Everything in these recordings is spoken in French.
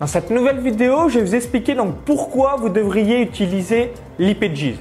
Dans cette nouvelle vidéo, je vais vous expliquer donc pourquoi vous devriez utiliser l'IPGs.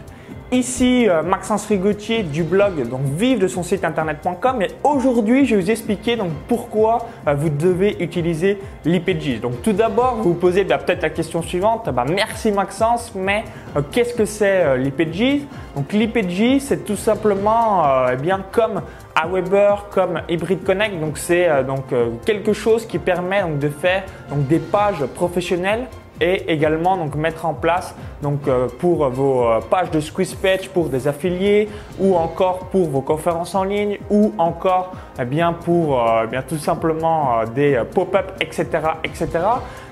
Ici euh, Maxence Rigotier du blog donc vive de son site internet.com et aujourd'hui je vais vous expliquer donc pourquoi euh, vous devez utiliser l'IPG. Donc tout d'abord vous vous posez bah, peut-être la question suivante, bah, merci Maxence mais euh, qu'est-ce que c'est l'IPG Donc l'IPG c'est tout simplement eh bien comme Aweber comme Hybrid Connect donc c'est donc quelque chose qui permet donc de faire donc des pages professionnelles et également donc mettre en place donc euh, pour vos euh, pages de squeeze page pour des affiliés ou encore pour vos conférences en ligne ou encore eh bien pour euh, eh bien tout simplement des pop-up etc etc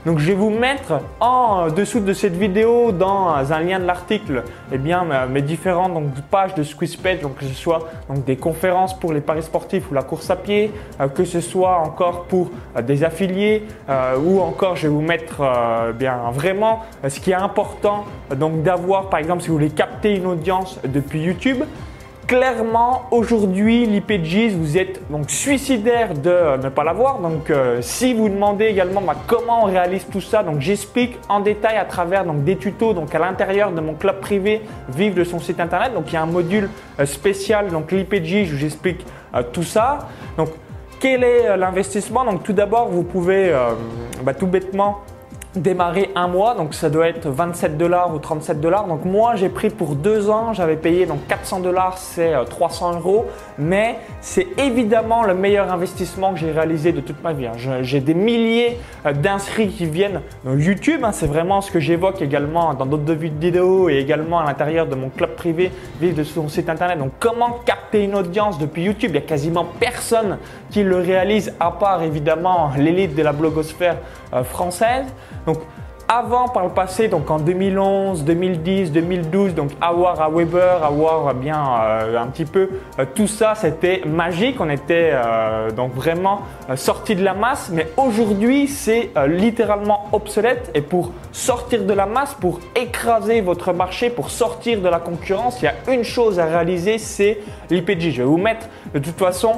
donc je vais vous mettre en dessous de cette vidéo dans un lien de l'article. Eh bien mes différentes pages de squeeze page donc que ce soit des conférences pour les paris sportifs ou la course à pied que ce soit encore pour des affiliés ou encore je vais vous mettre bien vraiment ce qui est important donc d'avoir par exemple si vous voulez capter une audience depuis YouTube clairement aujourd'hui l'IPGs vous êtes donc suicidaire de ne pas l'avoir. Donc euh, si vous demandez également bah, comment on réalise tout ça donc j'explique en détail à travers donc des tutos donc à l'intérieur de mon club privé vive de son site internet. Donc il y a un module euh, spécial donc l'IPGs où j'explique euh, tout ça. Donc quel est l'investissement? Donc tout d'abord vous pouvez bah, tout bêtement démarrer un mois, donc ça doit être 27 dollars ou 37 dollars. Donc moi j'ai pris pour deux ans, j'avais payé donc 400 dollars, c'est 300 euh, euros, mais c'est évidemment le meilleur investissement que j'ai réalisé de toute ma vie. Hein. J'ai des milliers euh, d'inscrits qui viennent de YouTube, hein. c'est vraiment ce que j'évoque également dans d'autres vidéos et également à l'intérieur de mon club privé, de son site internet. Donc comment capter une audience depuis YouTube? Il y a quasiment personne qui le réalise à part évidemment l'élite de la blogosphère euh, française. Donc, avant, par le passé, donc en 2011, 2010, 2012, donc avoir à Weber, avoir bien euh, un petit peu euh, tout ça, c'était magique. On était euh, donc vraiment sorti de la masse, mais aujourd'hui, c'est littéralement obsolète. Et pour sortir de la masse, pour écraser votre marché, pour sortir de la concurrence, il y a une chose à réaliser, c'est l'IPG. Je vais vous mettre de toute façon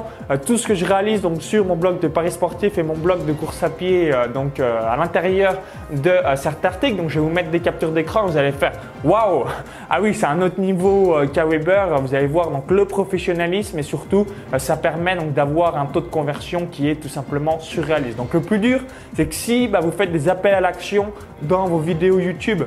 tout ce que je réalise donc sur mon blog de Paris sportif et mon blog de course à pied, donc à l'intérieur de certains articles. Donc, je vais vous mettre des captures d'écran. Vous allez faire waouh Ah oui, c'est un autre niveau euh, Weber. Vous allez voir donc le professionnalisme et surtout, euh, ça permet donc d'avoir un taux de conversion qui est tout simplement surréaliste. Donc, le plus dur, c'est que si bah, vous faites des appels à l'action dans vos vidéos YouTube,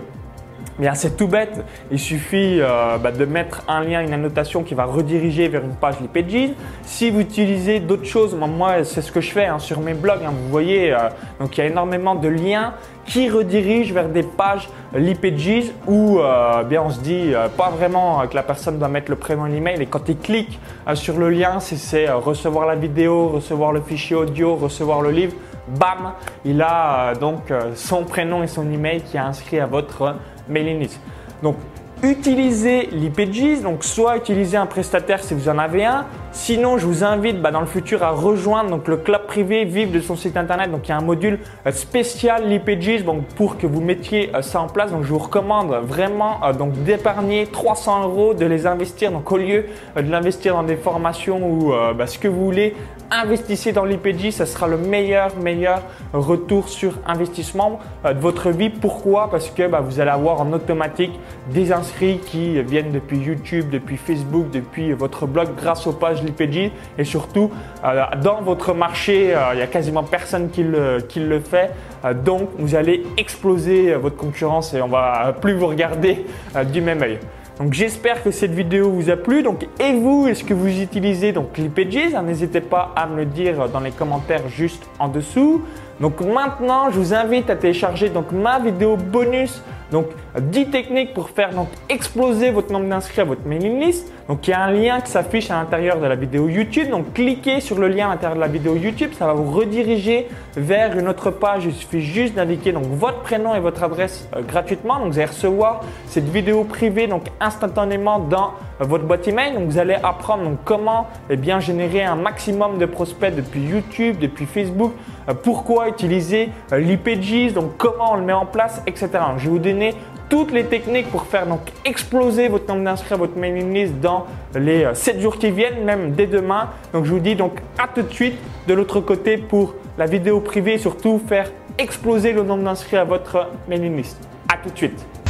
C'est tout bête. Il suffit euh, bah, de mettre un lien, une annotation qui va rediriger vers une page LiPages. Si vous utilisez d'autres choses, moi, c'est ce que je fais hein, sur mes blogs. Hein, vous voyez, euh, donc il y a énormément de liens qui redirigent vers des pages LiPages où euh, bien on se dit pas vraiment que la personne doit mettre le prénom et l'email et quand il clique sur le lien, c'est recevoir la vidéo, recevoir le fichier audio, recevoir le livre bam, il a donc son prénom et son email qui est inscrit à votre mailing list. Donc, utilisez l'IPGs, donc soit utiliser un prestataire si vous en avez un, Sinon, je vous invite bah, dans le futur à rejoindre donc, le club privé Vive de son site internet. Donc, il y a un module euh, spécial l'IPGs donc, pour que vous mettiez euh, ça en place. Donc, je vous recommande vraiment euh, d'épargner 300 euros, de les investir. Donc, au lieu de l'investir dans des formations ou bah, ce que vous voulez, investissez dans l'IPG. Ça sera le meilleur, meilleur retour sur investissement de votre vie. Pourquoi? Parce que bah, vous allez avoir en automatique des inscrits qui viennent depuis YouTube, depuis Facebook, depuis votre blog grâce aux pages et surtout euh, dans votre marché, euh, il n'y a quasiment personne qui le, fait. Euh, donc vous allez exploser votre concurrence et on va plus vous regarder du même œil. Donc j'espère que cette vidéo vous a plu. Donc et vous, est-ce que vous utilisez donc l'IPG N'hésitez pas à me le dire dans les commentaires juste en dessous. Donc maintenant, je vous invite à télécharger donc ma vidéo bonus donc 10 techniques pour faire donc exploser votre nombre d'inscrits à votre mailing list. Donc il y a un lien qui s'affiche à l'intérieur de la vidéo YouTube. Donc cliquez sur le lien à l'intérieur de la vidéo YouTube, ça va vous rediriger vers une autre page. Il suffit juste d'indiquer donc votre prénom et votre adresse euh, gratuitement. Donc vous allez recevoir cette vidéo privée donc instantanément dans euh, votre boîte email. Donc vous allez apprendre donc comment eh bien générer un maximum de prospects depuis YouTube, depuis Facebook, euh, pourquoi utiliser l'IPGs, donc comment on le met en place, etc. je vais vous donner toutes les techniques pour faire donc exploser votre nombre d'inscrits à votre mailing list dans les 7 euh, jours qui viennent, même dès demain. Donc je vous dis donc à tout de suite de l'autre côté pour la vidéo privée, surtout faire exploser le nombre d'inscrits à votre mailing list. A tout de suite.